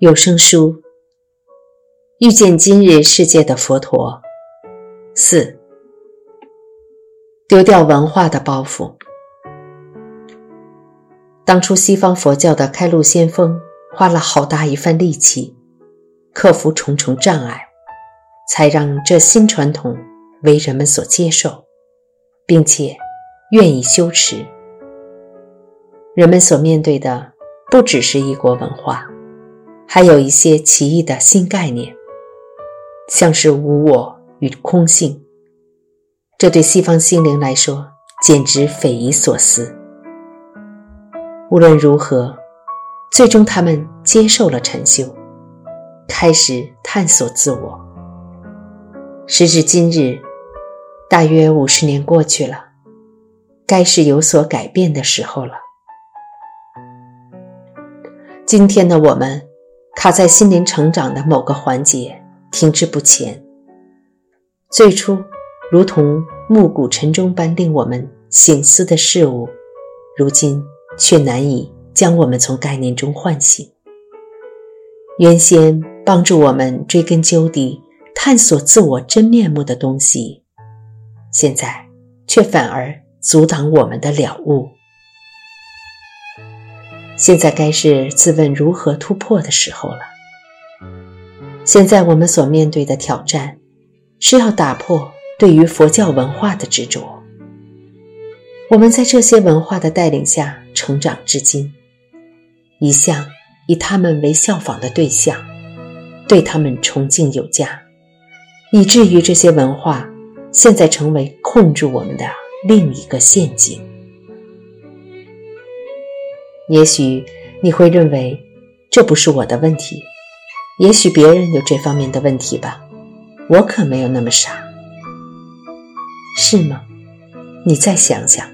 有声书，遇见今日世界的佛陀。四，丢掉文化的包袱。当初西方佛教的开路先锋花了好大一番力气，克服重重障碍，才让这新传统为人们所接受，并且愿意修持。人们所面对的不只是异国文化，还有一些奇异的新概念，像是无我与空性。这对西方心灵来说简直匪夷所思。无论如何，最终他们接受了禅修，开始探索自我。时至今日，大约五十年过去了，该是有所改变的时候了。今天的我们，卡在心灵成长的某个环节，停滞不前。最初，如同暮鼓晨钟般令我们醒思的事物，如今。却难以将我们从概念中唤醒。原先帮助我们追根究底、探索自我真面目的东西，现在却反而阻挡我们的了悟。现在该是自问如何突破的时候了。现在我们所面对的挑战，是要打破对于佛教文化的执着。我们在这些文化的带领下。成长至今，一向以他们为效仿的对象，对他们崇敬有加，以至于这些文化现在成为控制我们的另一个陷阱。也许你会认为这不是我的问题，也许别人有这方面的问题吧，我可没有那么傻，是吗？你再想想。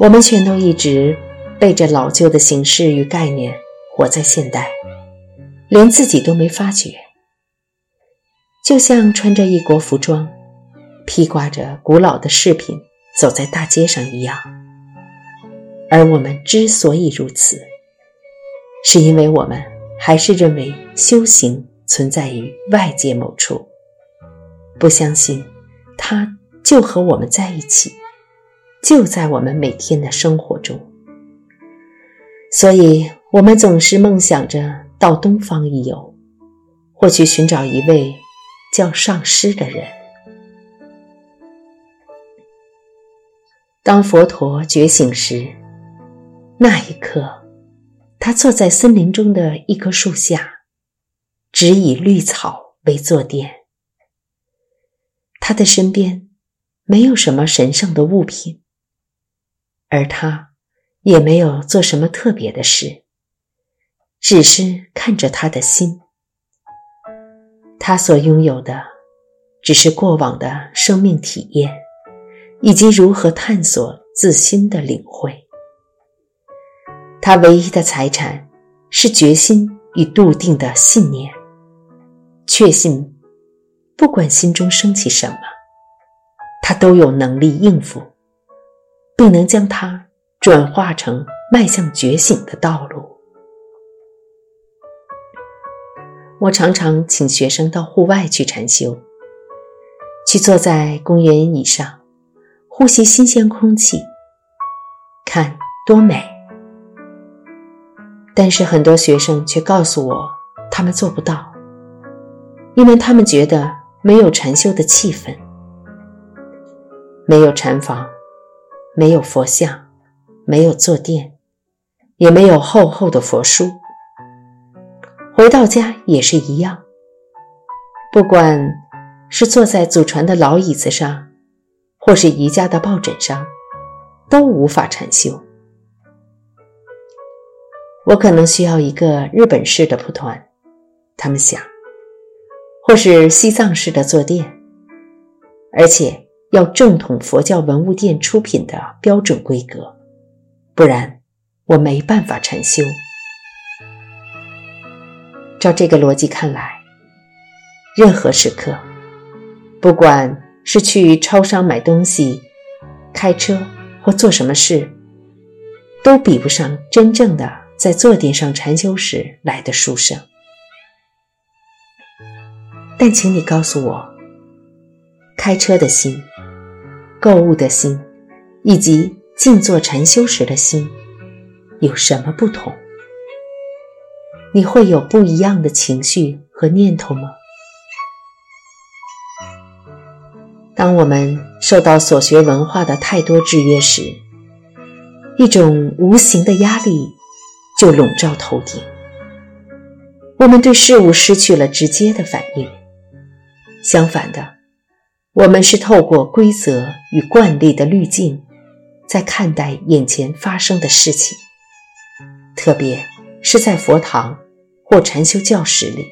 我们全都一直背着老旧的形式与概念活在现代，连自己都没发觉，就像穿着异国服装、披挂着古老的饰品走在大街上一样。而我们之所以如此，是因为我们还是认为修行存在于外界某处，不相信它就和我们在一起。就在我们每天的生活中，所以我们总是梦想着到东方一游，或去寻找一位叫上师的人。当佛陀觉醒时，那一刻，他坐在森林中的一棵树下，只以绿草为坐垫。他的身边没有什么神圣的物品。而他也没有做什么特别的事，只是看着他的心。他所拥有的，只是过往的生命体验，以及如何探索自心的领会。他唯一的财产是决心与笃定的信念，确信，不管心中升起什么，他都有能力应付。并能将它转化成迈向觉醒的道路。我常常请学生到户外去禅修，去坐在公园椅上，呼吸新鲜空气，看多美。但是很多学生却告诉我，他们做不到，因为他们觉得没有禅修的气氛，没有禅房。没有佛像，没有坐垫，也没有厚厚的佛书。回到家也是一样，不管是坐在祖传的老椅子上，或是宜家的抱枕上，都无法禅修。我可能需要一个日本式的蒲团，他们想，或是西藏式的坐垫，而且。要正统佛教文物店出品的标准规格，不然我没办法禅修。照这个逻辑看来，任何时刻，不管是去超商买东西、开车或做什么事，都比不上真正的在坐垫上禅修时来的殊胜。但请你告诉我，开车的心、购物的心，以及静坐禅修时的心，有什么不同？你会有不一样的情绪和念头吗？当我们受到所学文化的太多制约时，一种无形的压力就笼罩头顶。我们对事物失去了直接的反应。相反的，我们是透过规则与惯例的滤镜，在看待眼前发生的事情，特别是在佛堂。或禅修教室里，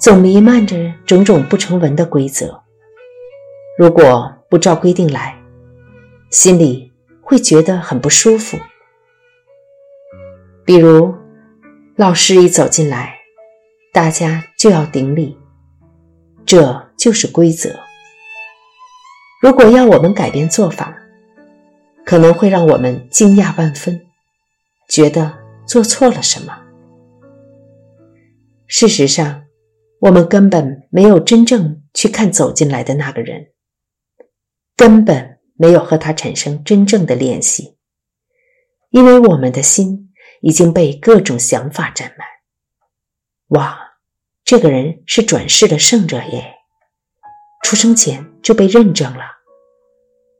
总弥漫着种种不成文的规则。如果不照规定来，心里会觉得很不舒服。比如，老师一走进来，大家就要顶礼，这就是规则。如果要我们改变做法，可能会让我们惊讶万分，觉得做错了什么。事实上，我们根本没有真正去看走进来的那个人，根本没有和他产生真正的联系，因为我们的心已经被各种想法占满。哇，这个人是转世的圣者耶，出生前就被认证了，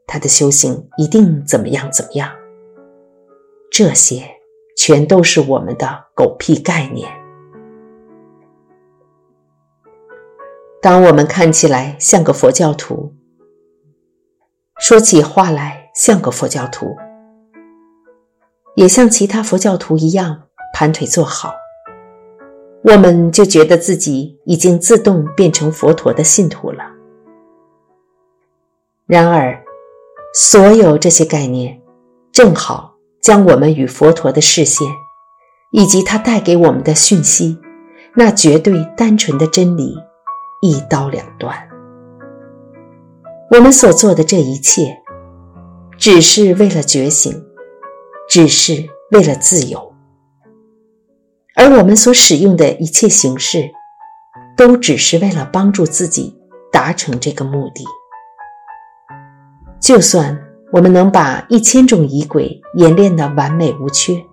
他的修行一定怎么样怎么样。这些全都是我们的狗屁概念。当我们看起来像个佛教徒，说起话来像个佛教徒，也像其他佛教徒一样盘腿坐好，我们就觉得自己已经自动变成佛陀的信徒了。然而，所有这些概念，正好将我们与佛陀的视线，以及他带给我们的讯息，那绝对单纯的真理。一刀两断。我们所做的这一切，只是为了觉醒，只是为了自由。而我们所使用的一切形式，都只是为了帮助自己达成这个目的。就算我们能把一千种仪轨演练得完美无缺，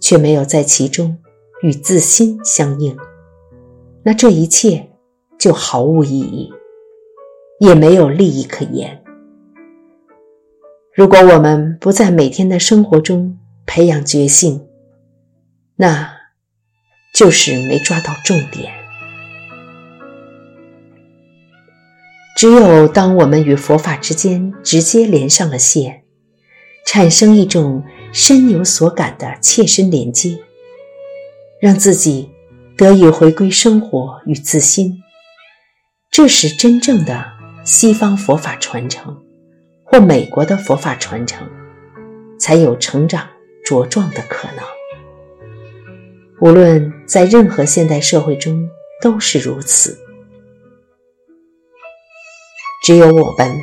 却没有在其中与自心相应，那这一切。就毫无意义，也没有利益可言。如果我们不在每天的生活中培养觉性，那就是没抓到重点。只有当我们与佛法之间直接连上了线，产生一种深有所感的切身连接，让自己得以回归生活与自心。这是真正的西方佛法传承，或美国的佛法传承，才有成长茁壮的可能。无论在任何现代社会中都是如此。只有我们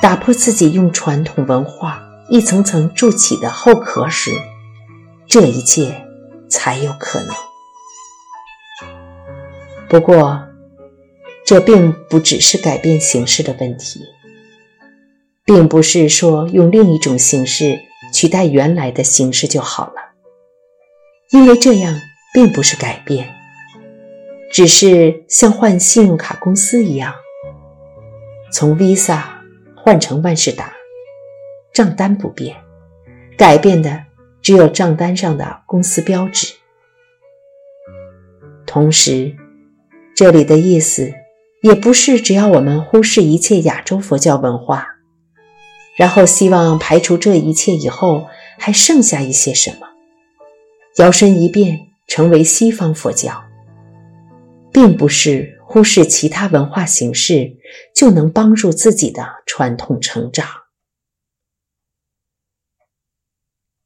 打破自己用传统文化一层层筑起的后壳时，这一切才有可能。不过。这并不只是改变形式的问题，并不是说用另一种形式取代原来的形式就好了，因为这样并不是改变，只是像换信用卡公司一样，从 Visa 换成万事达，账单不变，改变的只有账单上的公司标志。同时，这里的意思。也不是只要我们忽视一切亚洲佛教文化，然后希望排除这一切以后还剩下一些什么，摇身一变成为西方佛教，并不是忽视其他文化形式就能帮助自己的传统成长。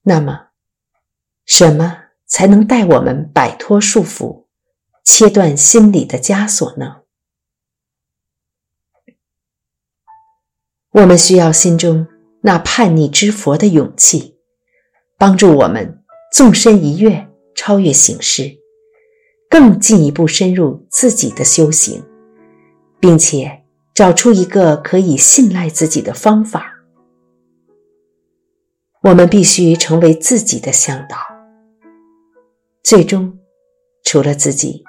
那么，什么才能带我们摆脱束缚，切断心理的枷锁呢？我们需要心中那叛逆之佛的勇气，帮助我们纵身一跃，超越形式，更进一步深入自己的修行，并且找出一个可以信赖自己的方法。我们必须成为自己的向导。最终，除了自己，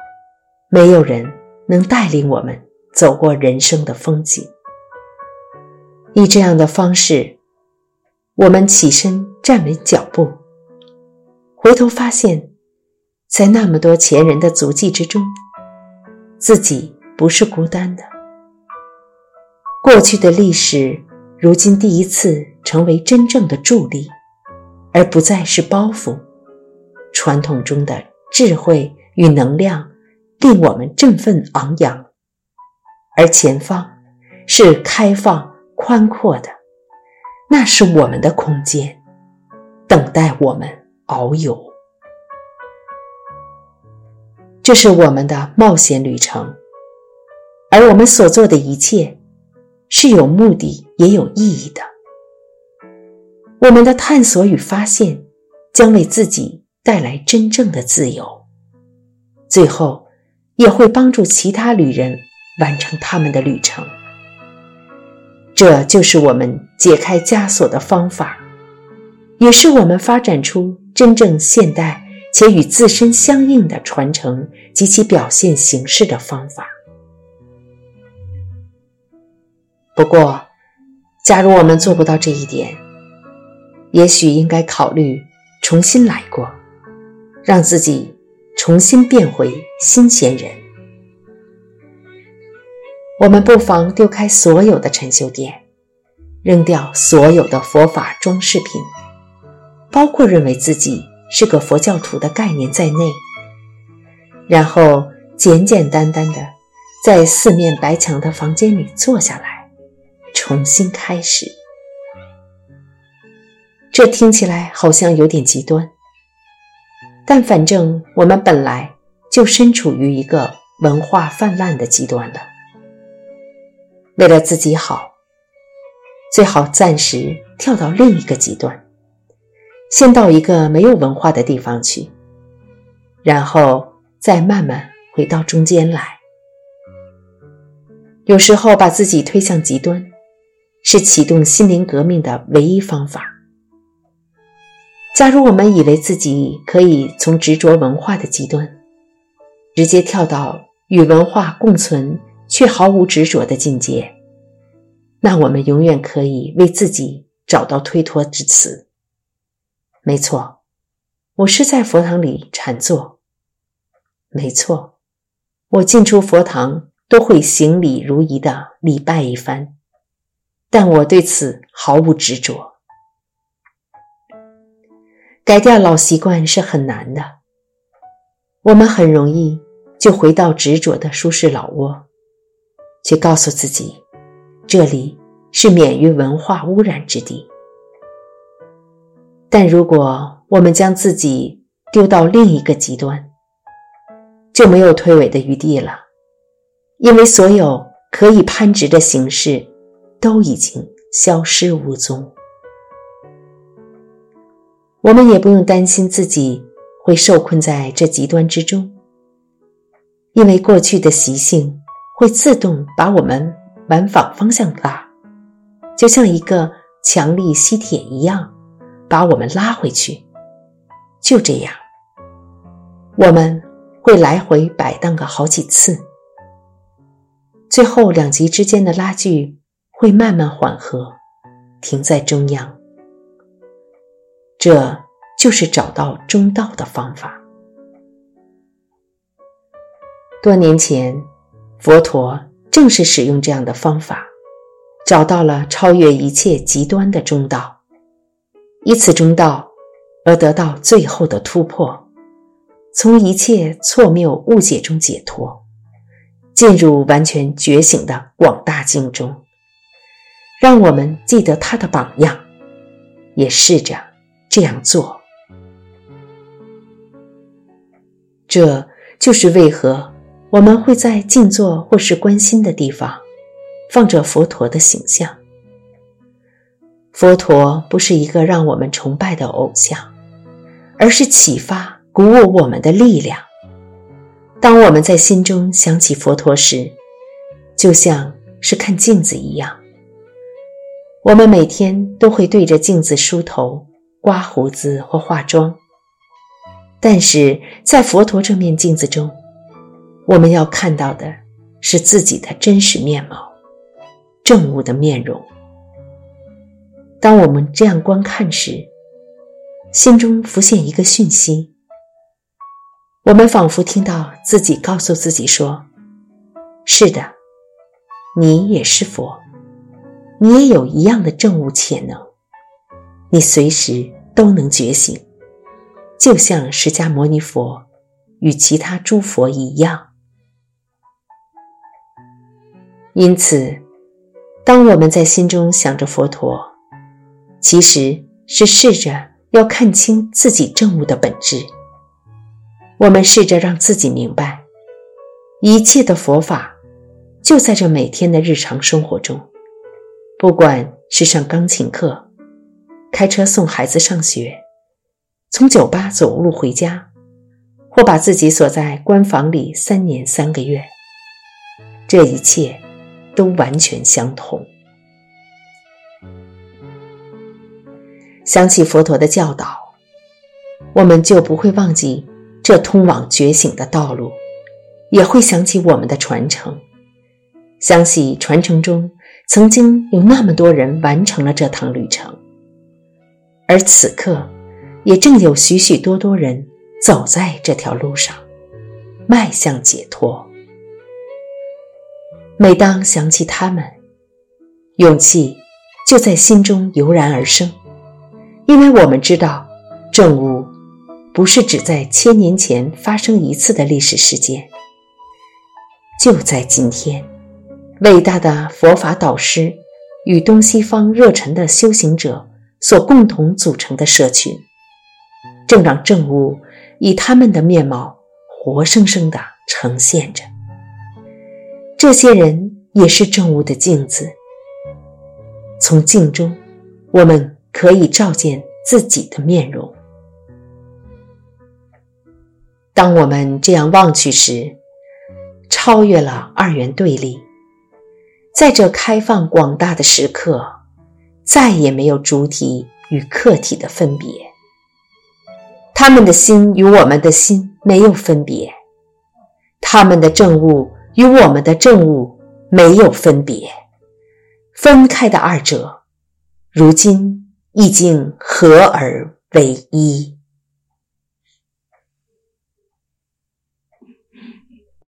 没有人能带领我们走过人生的风景。以这样的方式，我们起身站稳脚步，回头发现，在那么多前人的足迹之中，自己不是孤单的。过去的历史，如今第一次成为真正的助力，而不再是包袱。传统中的智慧与能量，令我们振奋昂扬，而前方是开放。宽阔的，那是我们的空间，等待我们遨游。这是我们的冒险旅程，而我们所做的一切是有目的也有意义的。我们的探索与发现将为自己带来真正的自由，最后也会帮助其他旅人完成他们的旅程。这就是我们解开枷锁的方法，也是我们发展出真正现代且与自身相应的传承及其表现形式的方法。不过，假如我们做不到这一点，也许应该考虑重新来过，让自己重新变回新鲜人。我们不妨丢开所有的陈修殿，扔掉所有的佛法装饰品，包括认为自己是个佛教徒的概念在内，然后简简单单的在四面白墙的房间里坐下来，重新开始。这听起来好像有点极端，但反正我们本来就身处于一个文化泛滥的极端了。为了自己好，最好暂时跳到另一个极端，先到一个没有文化的地方去，然后再慢慢回到中间来。有时候把自己推向极端，是启动心灵革命的唯一方法。假如我们以为自己可以从执着文化的极端，直接跳到与文化共存。却毫无执着的境界，那我们永远可以为自己找到推脱之词。没错，我是在佛堂里禅坐。没错，我进出佛堂都会行礼如仪的礼拜一番，但我对此毫无执着。改掉老习惯是很难的，我们很容易就回到执着的舒适老窝。却告诉自己，这里是免于文化污染之地。但如果我们将自己丢到另一个极端，就没有推诿的余地了，因为所有可以攀执的形式都已经消失无踪。我们也不用担心自己会受困在这极端之中，因为过去的习性。会自动把我们往反方向拉，就像一个强力吸铁一样，把我们拉回去。就这样，我们会来回摆荡个好几次，最后两极之间的拉锯会慢慢缓和，停在中央。这就是找到中道的方法。多年前。佛陀正是使用这样的方法，找到了超越一切极端的中道，以此中道而得到最后的突破，从一切错谬误解中解脱，进入完全觉醒的广大境中。让我们记得他的榜样，也试着这样做。这就是为何。我们会在静坐或是关心的地方，放着佛陀的形象。佛陀不是一个让我们崇拜的偶像，而是启发、鼓舞我们的力量。当我们在心中想起佛陀时，就像是看镜子一样。我们每天都会对着镜子梳头、刮胡子或化妆，但是在佛陀这面镜子中，我们要看到的是自己的真实面貌，正悟的面容。当我们这样观看时，心中浮现一个讯息，我们仿佛听到自己告诉自己说：“是的，你也是佛，你也有一样的正悟潜能，你随时都能觉醒，就像释迦牟尼佛与其他诸佛一样。”因此，当我们在心中想着佛陀，其实是试着要看清自己正悟的本质。我们试着让自己明白，一切的佛法就在这每天的日常生活中。不管是上钢琴课、开车送孩子上学、从酒吧走路回家，或把自己锁在关房里三年三个月，这一切都完全相同。想起佛陀的教导，我们就不会忘记这通往觉醒的道路，也会想起我们的传承，想起传承中曾经有那么多人完成了这趟旅程，而此刻也正有许许多多人走在这条路上，迈向解脱。每当想起他们，勇气就在心中油然而生。因为我们知道，正悟不是只在千年前发生一次的历史事件，就在今天，伟大的佛法导师与东西方热忱的修行者所共同组成的社群，正让正悟以他们的面貌活生生地呈现着。这些人也是正悟的镜子，从镜中，我们。可以照见自己的面容。当我们这样望去时，超越了二元对立，在这开放广大的时刻，再也没有主体与客体的分别。他们的心与我们的心没有分别，他们的正悟与我们的正悟没有分别。分开的二者，如今。已经合而为一。